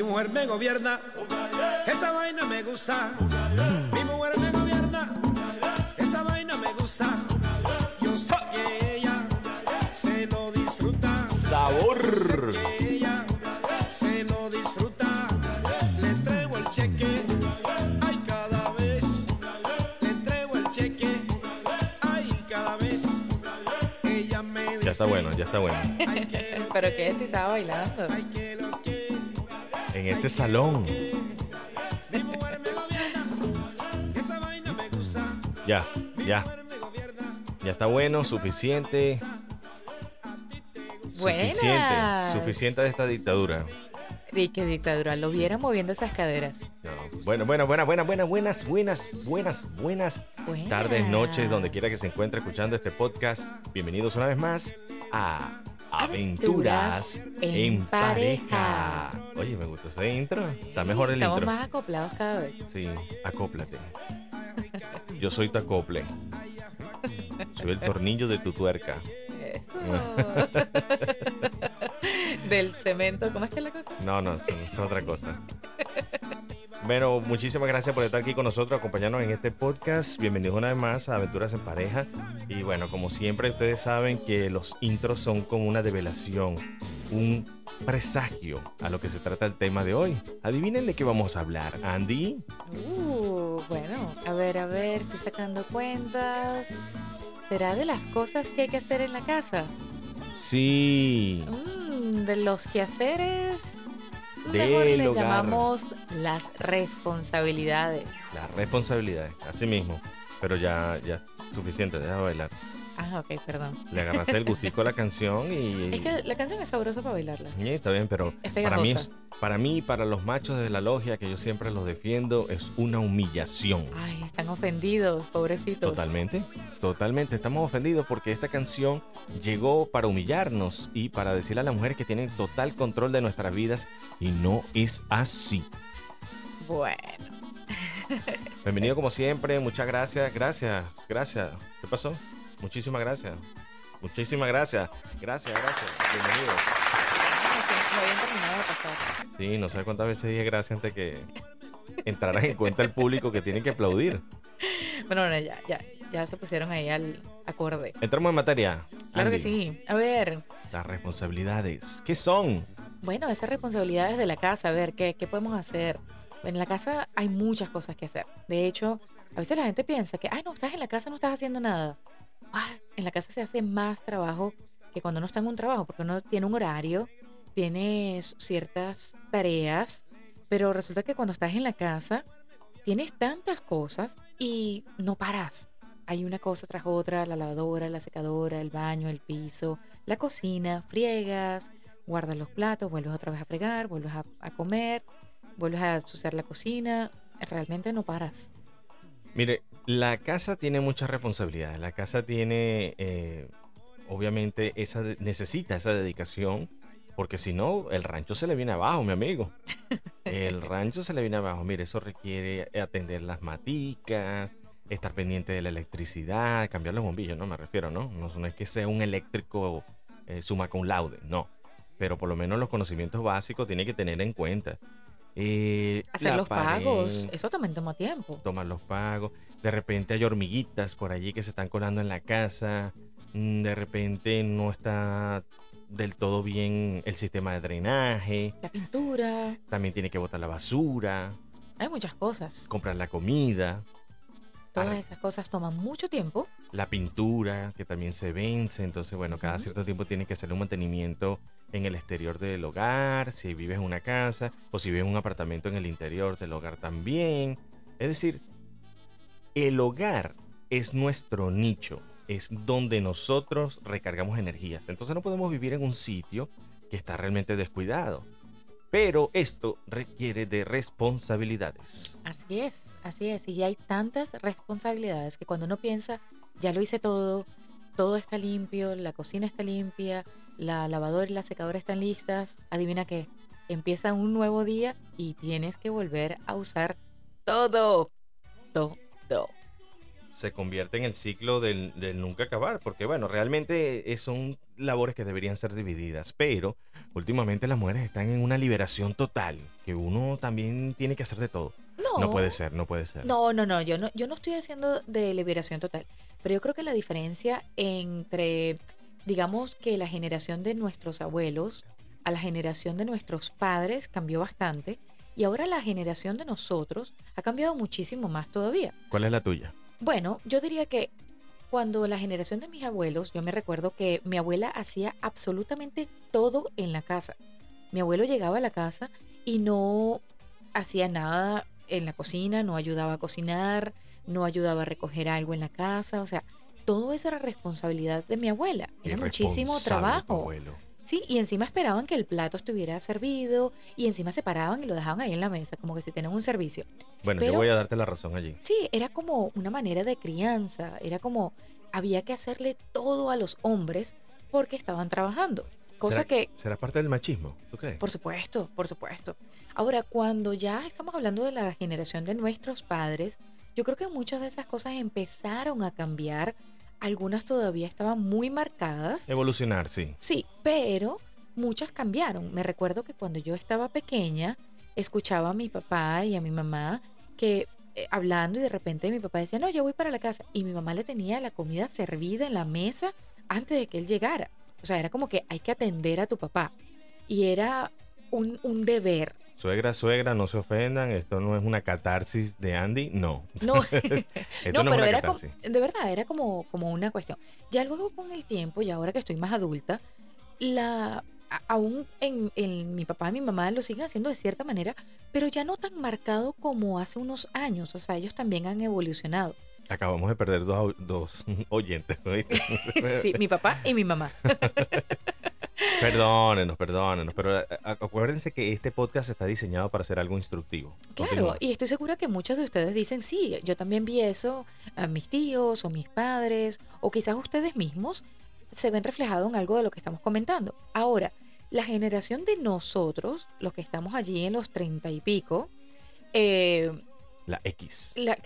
Mi mujer me gobierna, esa vaina me gusta. Mi mujer me gobierna, esa vaina me gusta. Yo sé que ella se lo disfruta. Sabor. Que ella se lo disfruta. Le entrego el cheque, ay cada vez. Le entrego el cheque, ay cada vez. Ella me dice, Ya está bueno, ya está bueno. Pero que si estaba bailando. En este salón. Ya, ya. Ya está bueno, suficiente. Suficiente. Buenas. Suficiente de esta dictadura. Y que dictadura, lo viera moviendo esas caderas. No. Bueno, bueno, buenas, buenas, buenas, buenas, buenas, buenas, buenas Buenas. tardes, noches, donde quiera que se encuentre escuchando este podcast. Bienvenidos una vez más a Aventuras, en, pareja. Oye, me gustó ese intro. Está mejor el Estamos intro. más acoplados cada vez. Sí, acóplate. Yo soy tu acople. Soy el tornillo de tu tuerca. Del cemento, ¿cómo es que es la cosa? No, no, es otra cosa. Bueno, muchísimas gracias por estar aquí con nosotros, acompañarnos en este podcast. Bienvenidos una vez más a Aventuras en Pareja. Y bueno, como siempre, ustedes saben que los intros son como una develación, un presagio a lo que se trata el tema de hoy. Adivinen de qué vamos a hablar, Andy. Uh, bueno, a ver, a ver, estoy sacando cuentas. ¿Será de las cosas que hay que hacer en la casa? Sí, Mm, de los quehaceres. Mejor le hogar. llamamos las responsabilidades. las responsabilidades, así mismo. Pero ya, ya, suficiente, deja de bailar. Ah, ok, perdón. Le agarraste el gustico a la canción y... Es que la canción es sabrosa para bailarla. Sí, está bien, pero Es para mí, para mí para los machos de la logia, que yo siempre los defiendo, es una humillación. Ay, están ofendidos, pobrecitos. Totalmente, totalmente. Estamos ofendidos porque esta canción llegó para humillarnos y para decirle a las mujeres que tienen total control de nuestras vidas y no es así. Bueno, Bienvenido como siempre, muchas gracias, gracias, gracias. ¿Qué pasó? Muchísimas gracias. Muchísimas gracias. Gracias, gracias. Bienvenidos. no. Sí, no sé cuántas veces dije gracias antes que entraran en cuenta el público que tienen que aplaudir. Bueno, bueno, ya, ya, ya se pusieron ahí al acorde. Entramos en materia. Claro que sí. A ver, Las responsabilidades. ¿Qué son? bueno, esas responsabilidades de la casa, a ver, ¿qué, qué podemos hacer? En la casa hay muchas cosas que hacer. De hecho, a veces la gente piensa que, ay, no, estás en la casa, no estás haciendo nada. Ah, En la casa se hace más trabajo que cuando uno está en un trabajo, porque uno tiene un horario, tienes ciertas tareas, pero resulta que cuando estás en la casa tienes tantas cosas y no paras. Hay una cosa tras otra, la lavadora, la secadora, el baño, el piso, la cocina, friegas, guardas los platos, vuelves otra vez a fregar, vuelves a, a comer, vuelves a ensuciar la cocina. Realmente no paras. Mire, la casa tiene muchas responsabilidades. La casa tiene, eh, obviamente, esa necesita esa dedicación. Porque si no, el rancho se le viene abajo, mi amigo. El rancho se le viene abajo. Mire, eso requiere atender las maticas, estar pendiente de la electricidad, cambiar los bombillos, no me refiero, ¿no? No, no es que sea un eléctrico eh, suma con laude, no. Pero por lo menos los conocimientos básicos tiene que tener en cuenta. Eh, Hacer los pared, pagos, eso también toma tiempo. tomar los pagos. De repente hay hormiguitas por allí que se están colando en la casa. Mm, De repente no está del todo bien el sistema de drenaje. La pintura, También tiene que botar la basura, hay muchas cosas. comprar la comida, Todas Ah. esas cosas toman mucho tiempo. la pintura que también se vence. Entonces, bueno, cada cierto tiempo tiene que hacer un mantenimiento en el exterior del hogar, si vives en una casa o si vives en un apartamento en el interior del hogar también. Es decir, el hogar es nuestro nicho, es donde nosotros recargamos energías. Entonces no podemos vivir en un sitio que está realmente descuidado. Pero esto requiere de responsabilidades. Así es, así es. Y hay tantas responsabilidades que cuando uno piensa, ya lo hice todo, todo está limpio, la cocina está limpia, la lavadora y la secadora están listas, adivina qué, empieza un nuevo día y tienes que volver a usar todo, todo. Se convierte en el ciclo del, del nunca acabar, porque bueno, realmente eh, son labores que deberían ser divididas, pero últimamente las mujeres están en una liberación total, que uno también tiene que hacer de todo. No, No puede ser, no puede ser. No, no, no, yo no, yo no estoy haciendo de liberación total, pero yo creo que la diferencia entre, digamos que la generación de nuestros abuelos a la generación de nuestros padres cambió bastante y ahora la generación de nosotros ha cambiado muchísimo más todavía. ¿Cuál es la tuya? Bueno, yo diría que cuando la generación de mis abuelos, yo me recuerdo que mi abuela hacía absolutamente todo en la casa. Mi abuelo llegaba a la casa y no hacía nada en la cocina, no ayudaba a cocinar, no ayudaba a recoger algo en la casa, o sea, todo eso era responsabilidad de mi abuela. Era muchísimo trabajo. abuelo. Sí, y encima esperaban que el plato estuviera servido y encima se paraban y lo dejaban ahí en la mesa, como que si tenían un servicio. Bueno, yo voy a darte la razón allí. Sí, era como una manera de crianza, era como había que hacerle todo a los hombres porque estaban trabajando. Cosa ¿Será, que, ¿Será parte del machismo? ¿Tú crees? por supuesto, por supuesto. Ahora, cuando ya estamos hablando de la generación de nuestros padres, yo creo que muchas de esas cosas empezaron a cambiar. Algunas todavía estaban muy marcadas. Evolucionar, sí. Sí, pero muchas cambiaron. Me recuerdo que cuando yo estaba pequeña, escuchaba a mi papá y a mi mamá que eh, hablando y de repente mi papá decía, no, yo voy para la casa. Y mi mamá le tenía la comida servida en la mesa antes de que él llegara. O sea, era como que hay que atender a tu papá. Y era un, un deber. Suegra, suegra, no se ofendan. Esto no es una catarsis de Andy. No. No, no, no, pero era como, de verdad, era como, como una cuestión. Ya luego con el tiempo, y ahora que estoy más adulta, la aún en, en mi papá y mi mamá lo siguen haciendo de cierta manera, pero ya no tan marcado como hace unos años. O sea, ellos también han evolucionado. Acabamos de perder dos, dos oyentes. ¿oíste? Sí, mi papá y mi mamá. Perdónenos, perdónenos. Pero a- a- acuérdense que este podcast está diseñado para ser algo instructivo. Claro, Continúa. y estoy segura que muchos de ustedes dicen, sí, yo también vi eso, a mis tíos o mis padres, o quizás ustedes mismos se ven reflejados en algo de lo que estamos comentando. Ahora, la generación de nosotros, los que estamos allí en los treinta y pico, eh, La X. la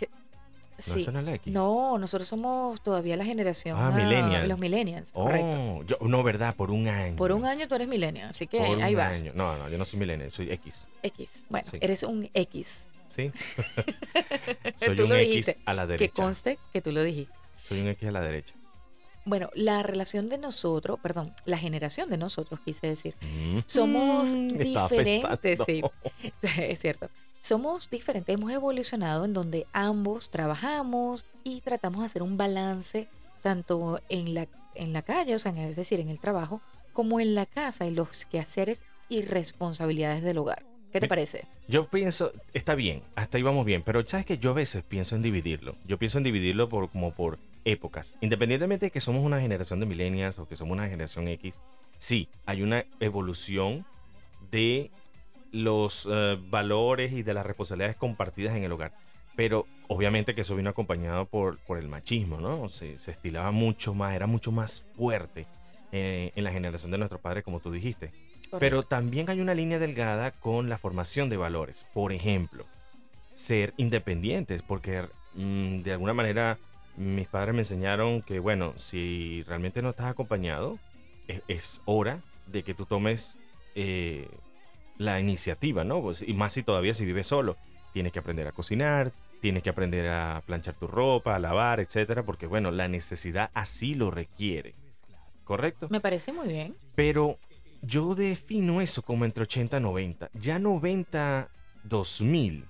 que- No, sí. eso no es la X. No, nosotros somos todavía la generación. Ah, ah, millennial. Los millennials, Oh, correcto. yo- no, ¿verdad? Por un año. Por un año tú eres millennial, así que Por ahí un vas. año. No, no, yo no soy millennial, soy X. X. Bueno, Sí. eres un X. ¿Sí? soy Tú un lo X dijiste, a la Que derecha. conste que tú lo dijiste. Soy un X a la derecha. Bueno, la relación de nosotros, perdón, la generación de nosotros, quise decir, Mm. somos diferentes, sí, es cierto. Somos diferentes, hemos evolucionado en donde ambos trabajamos y tratamos de hacer un balance tanto en la, en la calle, o sea, en es decir, en el trabajo, como en la casa y los quehaceres y responsabilidades del hogar. ¿Qué te parece? Yo pienso, está bien, hasta ahí vamos bien, pero sabes que yo a veces pienso en dividirlo. Yo pienso en dividirlo por como por épocas. Independientemente de que somos una generación de millennials o que somos una generación X, sí, hay una evolución de los eh, valores y de las responsabilidades compartidas en el hogar. Pero obviamente que eso vino acompañado por, por el machismo, ¿no? Se, se estilaba mucho más, era mucho más fuerte eh, en la generación de nuestros padres, como tú dijiste. Pero también hay una línea delgada con la formación de valores. Por ejemplo, ser independientes, porque mm, de alguna manera mis padres me enseñaron que, bueno, si realmente no estás acompañado, es, es hora de que tú tomes eh, la iniciativa, ¿no? Pues, y más si todavía si vives solo. Tienes que aprender a cocinar, tienes que aprender a planchar tu ropa, a lavar, etcétera, porque, bueno, la necesidad así lo requiere. ¿Correcto? Me parece muy bien. Pero yo defino eso como entre 80 y 90. Ya 90, 2000,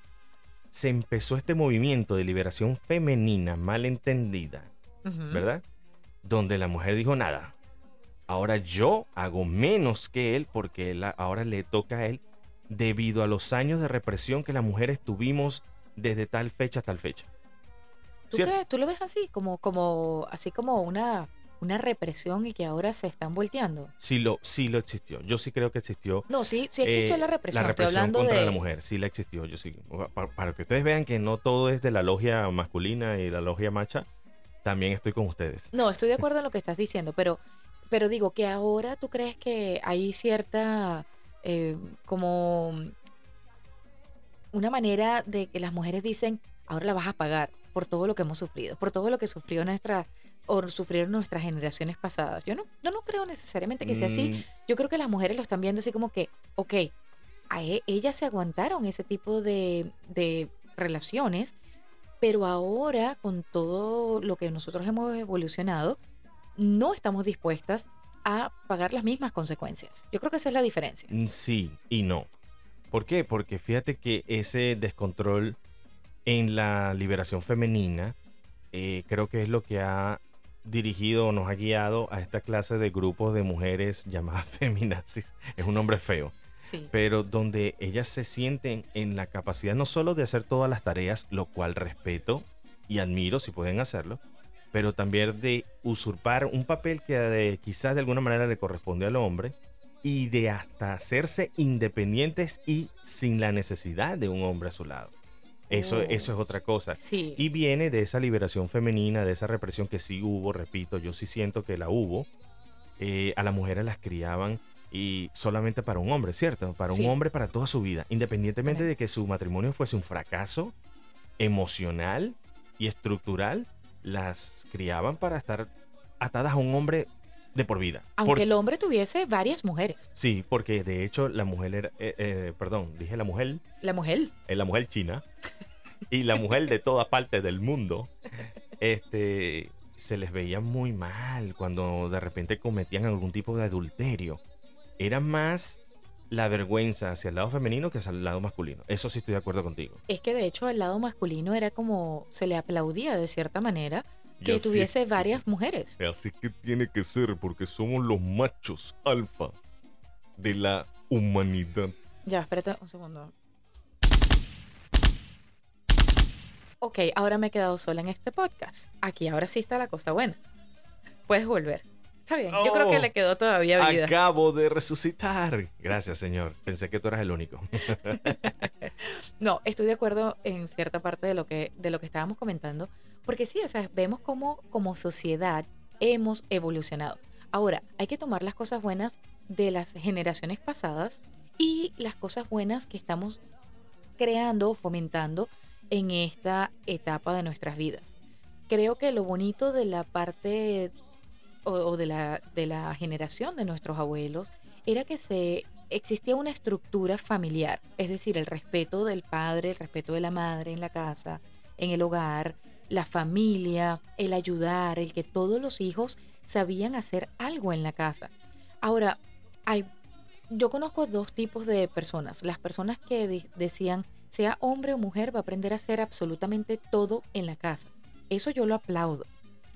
se empezó este movimiento de liberación femenina mal entendida, Ujú. ¿verdad? Donde la mujer dijo nada. Ahora yo hago menos que él porque él- ahora le toca a él debido a los años de represión que las mujeres tuvimos desde tal fecha a tal fecha. ¿Tú, ¿Cierto? crees, ¿Tú lo ves así, como, como, así como una, una represión y que ahora se están volteando? Sí lo, sí lo existió. Yo sí creo que existió No, sí, sí existió Eh, la represión. La Estoy represión hablando contra de. la mujer, sí la existió, yo sí. Para, para que ustedes vean que no todo es de la logia masculina y la logia macha, también estoy con ustedes. No, estoy de acuerdo en lo que estás diciendo, pero, pero digo que ahora tú crees que hay cierta eh, como una manera de que las mujeres dicen, ahora la vas a pagar. por todo lo que hemos sufrido, por todo lo que sufrió nuestra o sufrieron nuestras generaciones pasadas. Yo no, yo no creo necesariamente que sea así. Mm, Yo creo que las mujeres lo están viendo así como que, ok, a e- ellas se aguantaron ese tipo de, de relaciones, pero ahora con todo lo que nosotros hemos evolucionado, no estamos dispuestas a pagar las mismas consecuencias. Yo creo que esa es la diferencia. Mm, Sí y no. ¿Por qué? Porque fíjate que ese descontrol en la liberación femenina eh, creo que es lo que ha dirigido o nos ha guiado a esta clase de grupos de mujeres llamadas feminazis. Es un nombre feo. Sí. pero donde ellas se sienten en la capacidad no solo de hacer todas las tareas, lo cual respeto y admiro si pueden hacerlo, pero también de usurpar un papel que de- quizás de alguna manera le corresponde al hombre y de hasta hacerse independientes y sin la necesidad de un hombre a su lado. Eso, Oh. eso es otra cosa. Sí. Y viene de esa liberación femenina, de esa represión que sí hubo, repito, yo sí siento que la hubo. Eh, a las mujeres las criaban y solamente para un hombre, ¿cierto? Para Sí. un hombre para toda su vida, independientemente de que su matrimonio fuese un fracaso emocional y estructural, las criaban para estar atadas a un hombre de por vida. Aunque Por- el hombre tuviese varias mujeres. Sí, porque de hecho la mujer era, eh, eh, perdón, dije la mujer, La mujer. eh, la mujer china y la mujer de toda parte del mundo, este, se les veía muy mal cuando de repente cometían algún tipo de adulterio. Era más la vergüenza hacia el lado femenino que hacia el lado masculino. Eso sí estoy de acuerdo contigo. Es que de hecho al lado masculino era como se le aplaudía de cierta manera que tuviese varias mujeres. Así que tiene que ser porque somos los machos alfa de la humanidad. Ya, espérate un segundo. Ok, ahora me he quedado sola en este podcast. Aquí ahora sí está la cosa buena. Puedes volver. Está bien, yo creo que Oh, le quedó todavía vida. Acabo de resucitar. Gracias, señor. Pensé que tú eras el único. No, estoy de acuerdo en cierta parte de lo que, de lo que estábamos comentando, porque sí, o sea, vemos cómo como sociedad hemos evolucionado. Ahora, hay que tomar las cosas buenas de las generaciones pasadas y las cosas buenas que estamos creando o fomentando en esta etapa de nuestras vidas. Creo que lo bonito de la parte o, de, la, de la generación de nuestros abuelos era que se existía una estructura familiar, es decir, el respeto del padre, el respeto de la madre en la casa, en el hogar, la familia, el ayudar, el que todos los hijos sabían hacer algo en la casa. Ahora, hay, yo conozco dos tipos de personas. Las personas que de- decían, sea hombre o mujer, va a aprender a hacer absolutamente todo en la casa. Eso yo lo aplaudo.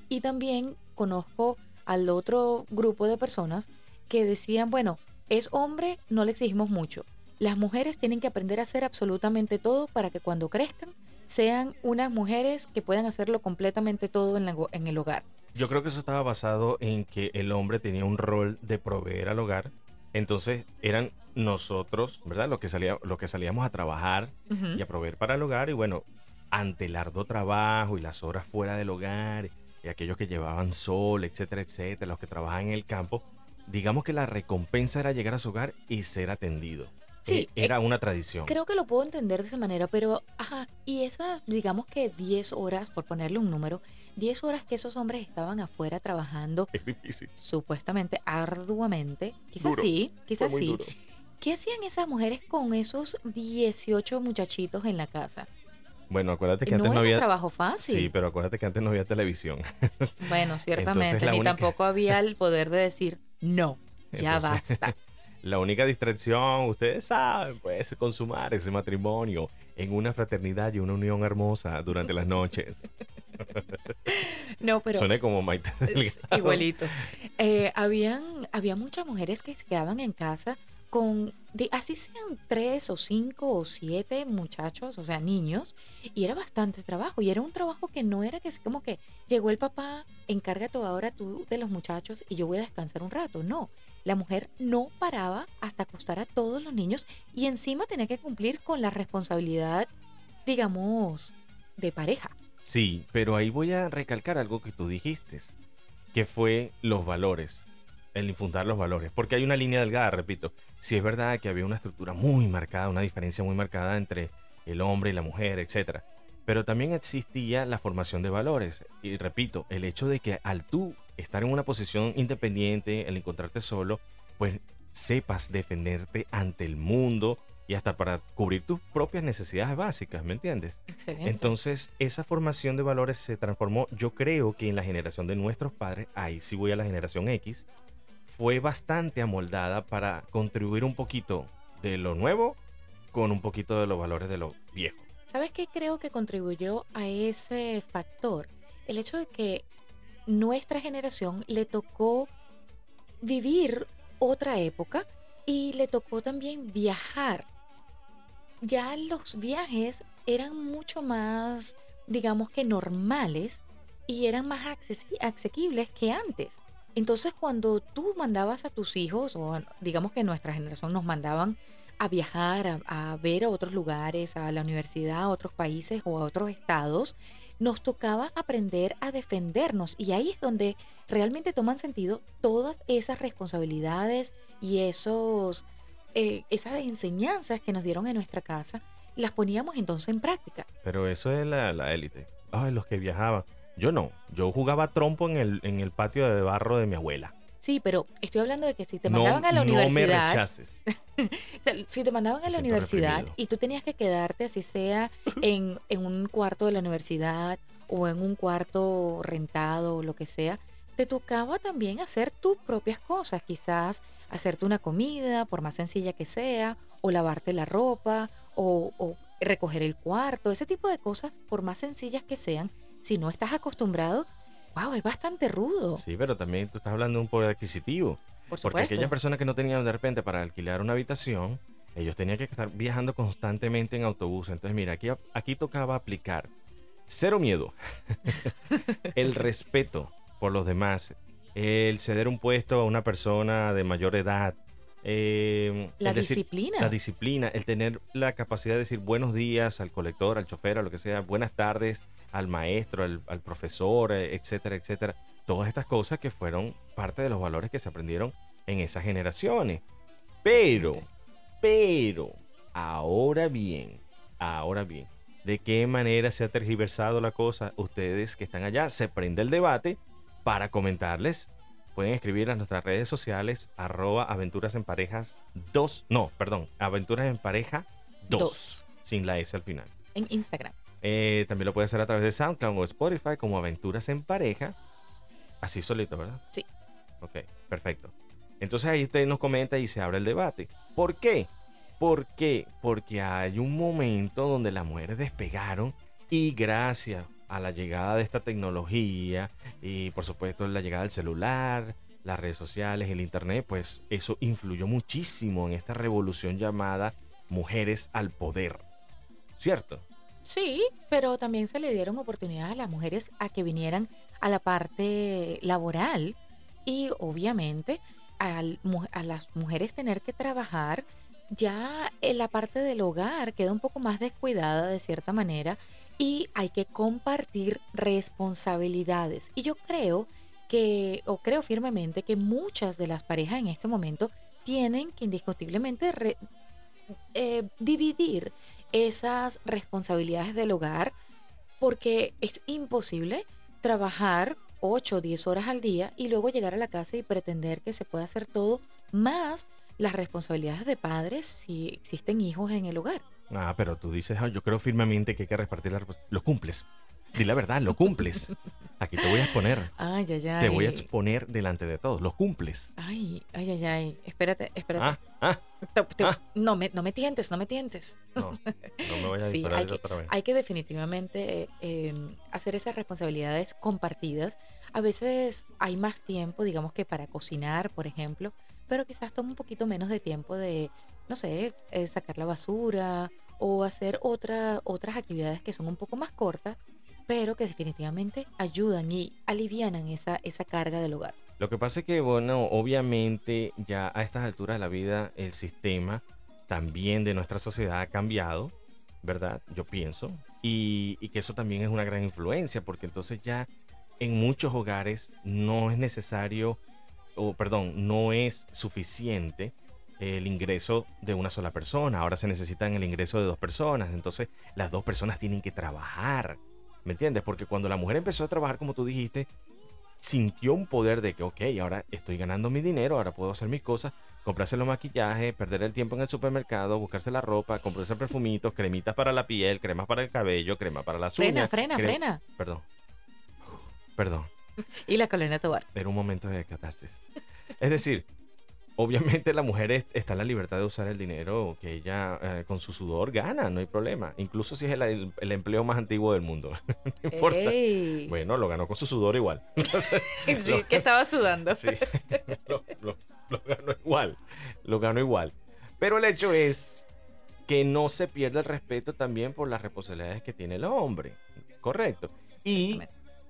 Y también conozco al otro grupo de personas que decían, bueno, es hombre, no le exigimos mucho. Las mujeres tienen que aprender a hacer absolutamente todo para que cuando crezcan sean unas mujeres que puedan hacerlo completamente todo en, la go- en el hogar. Yo creo que eso estaba basado en que el hombre tenía un rol de proveer al hogar. Entonces eran nosotros, ¿verdad? Los que, salía, los que salíamos a trabajar y a proveer para el hogar. Y bueno, ante el arduo trabajo y las horas fuera del hogar y aquellos que llevaban sol, etcétera, etcétera, los que trabajaban en el campo, digamos que la recompensa era llegar a su hogar y ser atendido. Sí, Eh, era una tradición. Creo que lo puedo entender de esa manera, pero, ajá, y esas, digamos que 10 horas, por ponerle un número, 10 horas que esos hombres estaban afuera trabajando Es difícil. supuestamente arduamente, quizás Duro. sí, quizás sí. duro. ¿Qué hacían esas mujeres con esos 18 muchachitos en la casa? Bueno, acuérdate que No antes no había. trabajo fácil. Sí, pero acuérdate que antes no había televisión. Bueno, ciertamente, ni única- tampoco había el poder de decir, no, ya Entonces- basta. La única distracción, ustedes saben, pues consumar ese matrimonio en una fraternidad y una unión hermosa durante las noches. No, pero... Suene como Maite Delgado. Igualito. Eh, habían, había muchas mujeres que se quedaban en casa con, de, así sean tres o cinco o siete muchachos, o sea, niños, y era bastante trabajo. Y era un trabajo que no era que como que llegó el papá, encárgate ahora tú de los muchachos y yo voy a descansar un rato. No, la mujer no paraba hasta acostar a todos los niños y encima tenía que cumplir con la responsabilidad, digamos, de pareja. Sí, pero ahí voy a recalcar algo que tú dijiste, que fue los valores, el infundar los valores, porque hay una línea delgada, repito, si es verdad que había una estructura muy marcada, una diferencia muy marcada entre el hombre y la mujer, etcétera, Pero también existía la formación de valores. Y repito, el hecho de que al tú estar en una posición independiente, el encontrarte solo, pues sepas defenderte ante el mundo y hasta para cubrir tus propias necesidades básicas, ¿me entiendes? Excelente. Entonces, esa formación de valores se transformó, yo creo que en la generación de nuestros padres, ahí sí voy a la generación X, fue bastante amoldada para contribuir un poquito de lo nuevo con un poquito de los valores de lo viejo. ¿Sabes qué creo que contribuyó a ese factor? El hecho de que nuestra generación le tocó vivir otra época y le tocó también viajar. Ya los viajes eran mucho más, digamos que normales y eran más asequibles que antes. Entonces cuando tú mandabas a tus hijos, o digamos que nuestra generación nos mandaban a viajar, a, ver a otros lugares, a la universidad, a otros países o a otros estados, nos tocaba aprender a defendernos y ahí es donde realmente toman sentido todas esas responsabilidades y esos, eh, esas enseñanzas que nos dieron en nuestra casa, las poníamos entonces en práctica. Pero eso es la, la élite. Ay, los que viajaban. Yo no. Yo jugaba trompo en el, en el patio de barro de mi abuela. Sí, pero estoy hablando de que si te No- mandaban a la No me universidad, rechaces. Si te mandaban a la universidad reprimido. y tú tenías que quedarte así sea en, en un cuarto de la universidad o en un cuarto rentado o lo que sea, te tocaba también hacer tus propias cosas, quizás hacerte una comida, por más sencilla que sea, o lavarte la ropa, o, o recoger el cuarto, ese tipo de cosas, por más sencillas que sean, si no estás acostumbrado, wow, es bastante rudo, Sí, pero también tú estás hablando de un poder adquisitivo. por Porque aquellas personas que no tenían de repente para alquilar una habitación, ellos tenían que estar viajando constantemente en autobús. Entonces, mira, aquí, aquí tocaba aplicar cero miedo, el respeto por los demás, el ceder un puesto a una persona de mayor edad, eh, La decir- disciplina. la disciplina, el tener la capacidad de decir buenos días al colector, al chofer, a lo que sea, buenas tardes al maestro, al, al profesor, eh, etcétera, etcétera. Todas estas cosas que fueron parte de los valores que se aprendieron en esas generaciones. Pero, pero, ahora bien, ahora bien, ¿de qué manera se ha tergiversado la cosa? Ustedes que están allá, se prende el debate para comentarles. Pueden escribir a nuestras redes sociales, arroba aventuras en parejas 2, no, perdón, aventuras en pareja 2, Dos. sin la S al final. en Instagram. Eh, también lo puede hacer a través de SoundCloud o Spotify como Aventuras en Pareja. Así solito, ¿verdad? Sí. Ok, perfecto. Entonces ahí usted nos comenta y se abre el debate. ¿Por qué? ¿Por qué? Porque hay un momento donde las mujeres despegaron y gracias a la llegada de esta tecnología y por supuesto la llegada del celular, las redes sociales, el internet, pues eso influyó muchísimo en esta revolución llamada mujeres al poder. ¿Cierto? Sí, pero también se le dieron oportunidades a las mujeres a que vinieran a la parte laboral y obviamente al a las mujeres tener que trabajar, ya en la parte del hogar queda un poco más descuidada de cierta manera y hay que compartir responsabilidades. Y yo creo que, o creo firmemente que muchas de las parejas en este momento tienen que indiscutiblemente eh, dividir esas responsabilidades del hogar porque es imposible trabajar 8 o 10 horas al día y luego llegar a la casa y pretender que se puede hacer todo más las responsabilidades de padres si existen hijos en el hogar. Ah, pero tú dices, "Ah, yo creo firmemente que hay que repartir la responsabilidad. Lo cumples. Di la verdad, lo cumples. Aquí te voy a exponer. Ay, ay, ay. Te voy a exponer delante de todos. Lo cumples. Ay, ay, ay, ay. Espérate, espérate. Ah, ah, Te- ah. No, me, no me tientes, no me tientes. no. No me voy a Sí, hay que, otra vez. hay que definitivamente eh, hacer esas responsabilidades compartidas. A veces hay más tiempo, digamos que para cocinar, por ejemplo, pero quizás toma un poquito menos de tiempo de, no sé, eh, sacar la basura o hacer otra, otras actividades que son un poco más cortas, pero que definitivamente ayudan y alivianan esa, esa carga del hogar. Lo que pasa es que, bueno, obviamente ya a estas alturas de la vida el sistema también de nuestra sociedad ha cambiado, ¿verdad? Yo pienso. Y, y que eso también es una gran influencia, porque entonces ya en muchos hogares no es necesario, o perdón, no es suficiente el ingreso de una sola persona, ahora se necesitan el ingreso de dos personas, entonces las dos personas tienen que trabajar, ¿me entiendes? Porque cuando la mujer empezó a trabajar, como tú dijiste, sintió un poder de que, ok, ahora estoy ganando mi dinero, ahora puedo hacer mis cosas, comprarse los maquillajes, perder el tiempo en el supermercado, buscarse la ropa, comprarse perfumitos, cremitas para la piel, cremas para el cabello, crema para las Frena, uñas. frena, cre- frena. Perdón. Perdón. Y la colena tobar. Era un momento de catarsis. Es decir, obviamente la mujer es- está en la libertad de usar el dinero que ella eh, con su sudor gana, no hay problema. Incluso si es el, el- el empleo más antiguo del mundo. no importa. Ey. Bueno, lo ganó con su sudor igual. Sí, que estaba sudando. Sí, lo, lo- lo ganó igual. Lo ganó igual. Pero el hecho es que no se pierda el respeto también por las responsabilidades que tiene el hombre. Correcto. Y.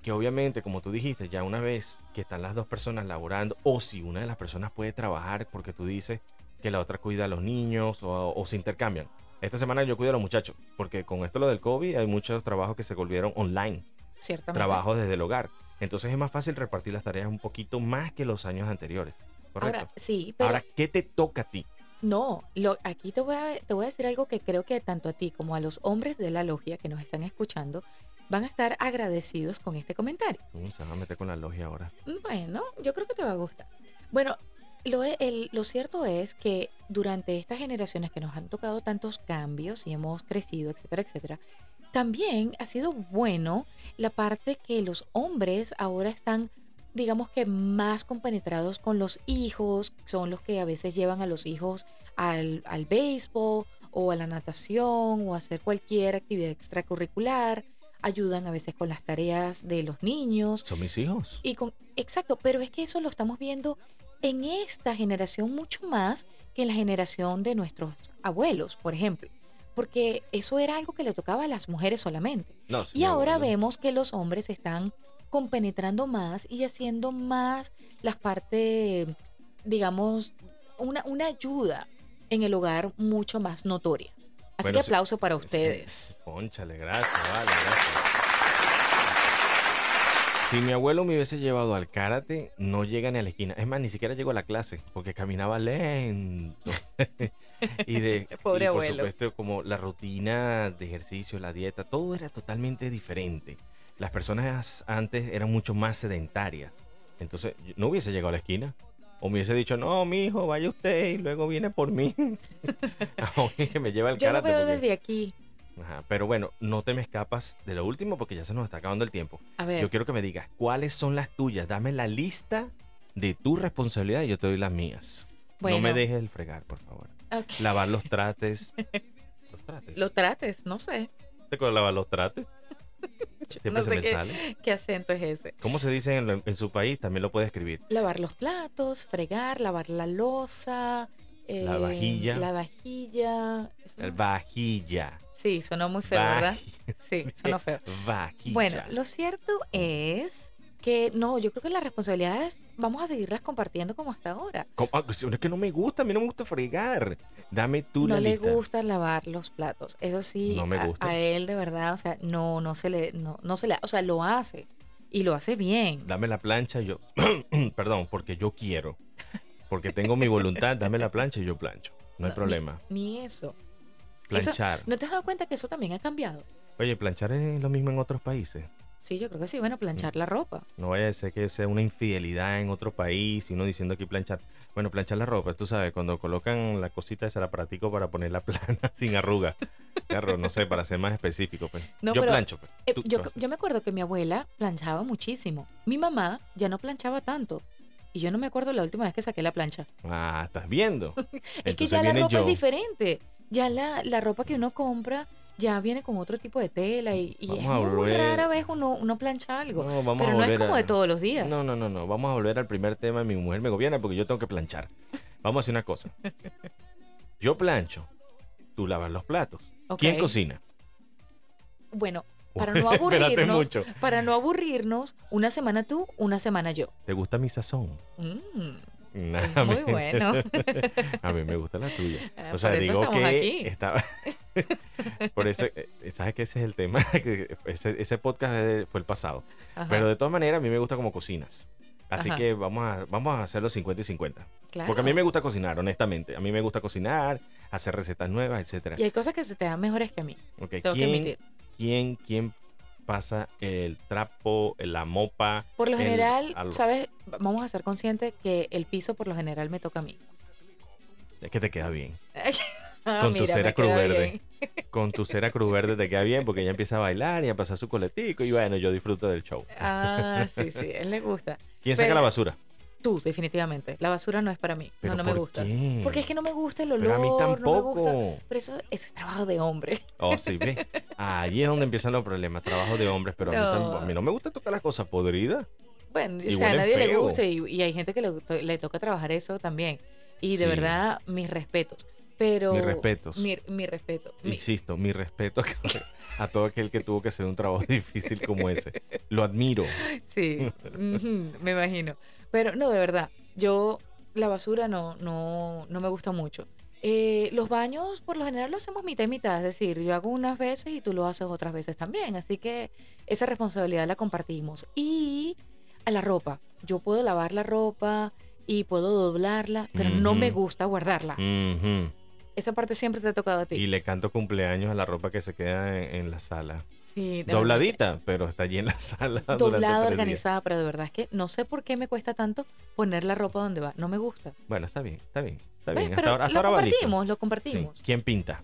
que obviamente, como tú dijiste, ya una vez que están las dos personas laborando, o si una de las personas puede trabajar porque tú dices que la otra cuida a los niños o, o se intercambian. Esta semana yo cuido a los muchachos, porque con esto lo del COVID hay muchos trabajos que se volvieron online Ciertamente. trabajo desde el hogar. Entonces es más fácil repartir las tareas un poquito más que los años anteriores. Correcto. Ahora, sí, pero Ahora, ¿qué te toca a ti? No, lo, aquí te voy, a, te voy a decir algo que creo que tanto a ti como a los hombres de la logia que nos están escuchando van a estar agradecidos con este comentario. Mm, Se va a meter con la logia ahora. Bueno, yo creo que te va a gustar. Bueno, lo, e- el- lo cierto es que durante estas generaciones que nos han tocado tantos cambios y hemos crecido, etcétera, etcétera, también ha sido bueno la parte que los hombres ahora están, digamos que más compenetrados con los hijos, son los que a veces llevan a los hijos al, al béisbol o a la natación o a hacer cualquier actividad extracurricular, ayudan a veces con las tareas de los niños. Son mis hijos. Y con, exacto, pero es que eso lo estamos viendo en esta generación mucho más que en la generación de nuestros abuelos, por ejemplo. Porque eso era algo que le tocaba a las mujeres solamente. No, Y ahora abuelo. vemos que los hombres están compenetrando más y haciendo más las partes, digamos, una, una ayuda en el hogar mucho más notoria. Así Bueno, que sí. aplauso para ustedes. Pónchale, gracias, vale, gracias. Si mi abuelo me hubiese llevado al karate, no llega ni a la esquina. Es más, ni siquiera llegó a la clase, porque caminaba lento. y de Pobre y por abuelo. supuesto, como la rutina de ejercicio, la dieta, todo era totalmente diferente. Las personas antes eran mucho más sedentarias. Entonces, yo no hubiese llegado a la esquina. O me hubiese dicho, no, mi hijo, vaya usted y luego viene por mí. Que me lleva al Yo lo karate. veo porque- desde aquí. Ajá, pero bueno, no te me escapas de lo último porque ya se nos está acabando el tiempo. A ver, Yo quiero que me digas cuáles son las tuyas. Dame la lista de tu responsabilidad y yo te doy las mías. No me Bueno. dejes el fregar, por favor. ok. Lavar los trates. los trates. lo trates, no sé. ¿Te acuerdas lavar los trates? Siempre no se sé me qué, sale. qué acento es ese. ¿Cómo se dice en, en su país? También lo puede escribir. Lavar los platos, fregar, lavar la losa. La eh, vajilla. La vajilla. El no- vajilla. Sí, sonó muy feo, ¿verdad? Vajilla. Sí, sonó feo. Vajilla. Bueno, lo cierto es que no, yo creo que las responsabilidades vamos a seguirlas compartiendo como hasta ahora. ¿Cómo? Ah, Es que no me gusta, a mí no me gusta fregar. Dame tú no la le lista. gusta lavar los platos. Eso sí, No me a- gusta. A, él de verdad, o sea, no, no se le, no, no se le, o sea, lo hace y lo hace bien. dame la plancha y yo, perdón, porque yo quiero, porque tengo mi voluntad, dame la plancha y yo plancho, no hay problema. Ni eso. Planchar. ¿No te has dado cuenta que eso también ha cambiado? Oye, planchar es lo mismo en otros países. Sí, yo creo que sí. Bueno, planchar la ropa. No vaya a ser que sea una infidelidad en otro país y uno diciendo aquí planchar. Bueno, planchar la ropa, tú sabes, cuando colocan la cosita esa la practico para ponerla plana, sin arruga. Claro, no sé, para ser más específico. Pues. No, yo pero, plancho. Pues. Eh, yo, yo me acuerdo que mi abuela planchaba muchísimo. Mi mamá ya no planchaba tanto. Y yo no me acuerdo la última vez que saqué la plancha. Ah, estás viendo. es que ya la ropa yo. es diferente. Ya la, la ropa que uno compra ya viene con otro tipo de tela y, y es muy rara vez uno, uno plancha algo. No, vamos pero a no es como a- de todos los días. No, no, no, no. Vamos a volver al primer tema. Mi mujer me gobierna porque yo tengo que planchar. Vamos a hacer una cosa. Yo plancho. Tú lavas los platos. ¿Quién cocina? Bueno, para no aburrirnos, mucho. para no aburrirnos, una semana tú, una semana yo. ¿Te gusta mi sazón? Mm, Nah, es a muy bueno. A mí me gusta la tuya. Ah, O sea, digo que aquí. estaba. Por eso, eh, ¿sabes que ese es el tema? Que ese, ese podcast eh, fue el pasado. Ajá. Pero de todas maneras, a mí me gusta como cocinas. Así Ajá. que vamos a, vamos a hacerlo 50 y 50. Claro. Porque a mí me gusta cocinar, honestamente. A mí me gusta cocinar, hacer recetas nuevas, etcétera. Y hay cosas que se te dan mejores que a mí. Ok, Tengo que ¿Quién, admitir. quién, quién pasa el trapo, la mopa? Por lo general, al- ¿sabes? Vamos a ser conscientes que el piso por lo general me toca a mí. Es que te queda bien. Ah, Con tu cera cruz verde. Con tu cera cruz verde te queda bien porque ella empieza a bailar y a pasar su coletico y bueno, yo disfruto del show. Ah, sí, sí, a él le gusta. ¿Quién saca la basura? Tú, definitivamente. La basura no es para mí. ¿Pero no, no me gusta. qué? Porque es que no me gusta el olor. Pero a mí No me tampoco. gusta. Pero eso, es trabajo de hombre. Oh, sí, ve. Ahí es donde empiezan los problemas, trabajo de hombres, pero a, mí No. tampoco- a mí no me gusta tocar las cosas podridas. Bueno, o sea, a nadie le gusta y, y hay gente que le, le toca trabajar eso también. Y de Sí. verdad, mis respetos. Pero. Mis respetos. Mi, mi respeto. Mi- Insisto, mi respeto a, todo aquel que tuvo que hacer un trabajo difícil como ese. Lo admiro. Sí, me imagino. Pero no, de verdad, yo la basura no, no, no me gusta mucho. Eh, los baños por lo general lo hacemos mitad y mitad, es decir, yo hago unas veces y tú lo haces otras veces también, así que esa responsabilidad la compartimos. Y a la ropa, yo puedo lavar la ropa y puedo doblarla, pero no me gusta guardarla. Ujú. Esa parte siempre te ha tocado a ti. Y le canto cumpleaños a la ropa que se queda en, en la sala. Sí, de verdad Dobladita, pero está allí en la sala. Doblada, días. organizada, pero de verdad es que no sé por qué me cuesta tanto poner la ropa donde va. No me gusta. Bueno, está bien, está bien. Está bien. Pero Hasta ahora, hasta lo va listo. compartimos, lo Sí. compartimos. ¿Quién pinta?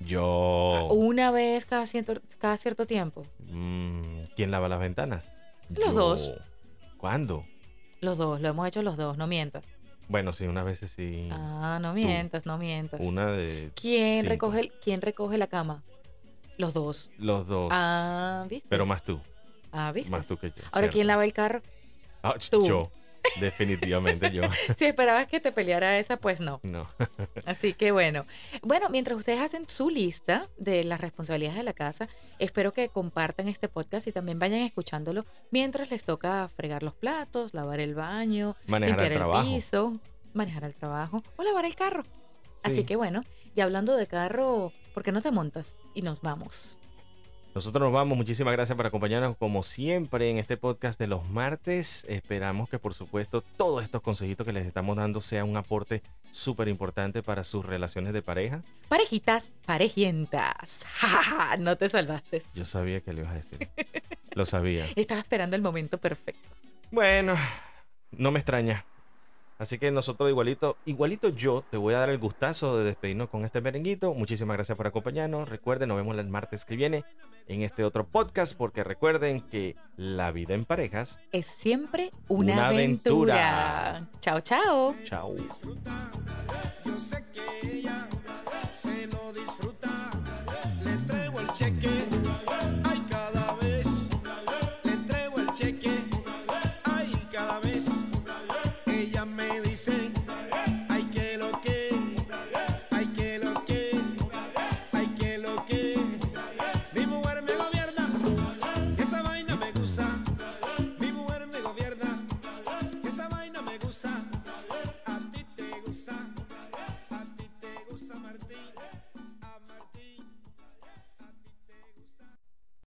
Yo. Una vez cada cierto, cada cierto tiempo. Mm, ¿Quién lava las ventanas? Los Yo. dos. ¿Cuándo? Los dos, lo hemos hecho los dos, no mientas. Bueno, sí, unas veces sí. Ah, no mientas, no mientas. Una de. ¿Quién cinco. recoge, el- ¿Quién recoge la cama? Los dos. Los dos. Ah, ¿viste? pero más tú. Ah, ¿viste? Más tú que yo. Ahora, ¿quién cierto. lava el carro? Ah, ch- Tú. Yo. Definitivamente yo. Si esperabas que te peleara esa, pues no. No. Así que bueno. Bueno, mientras ustedes hacen su lista de las responsabilidades de la casa, espero que compartan este podcast y también vayan escuchándolo mientras les toca fregar los platos, lavar el baño, Manejar limpiar el piso, manejar el trabajo o lavar el carro. Así Sí. que bueno, y hablando de carro, ¿por qué no te montas? Y nos vamos. Nosotros nos vamos. Muchísimas gracias por acompañarnos como siempre en este podcast de los martes. Esperamos que por supuesto todos estos consejitos que les estamos dando sea un aporte súper importante para sus relaciones de pareja. Parejitas, parejientas. No te salvaste. Yo sabía que le ibas a decir. Lo sabía. Estaba esperando el momento perfecto. Bueno, no me extraña. Así que nosotros igualito, igualito yo te voy a dar el gustazo de despedirnos con este merenguito. Muchísimas gracias por acompañarnos. Recuerden, nos vemos el martes que viene en este otro podcast porque recuerden que la vida en parejas. Es siempre una, Una aventura. aventura. Chao, chao. Chao.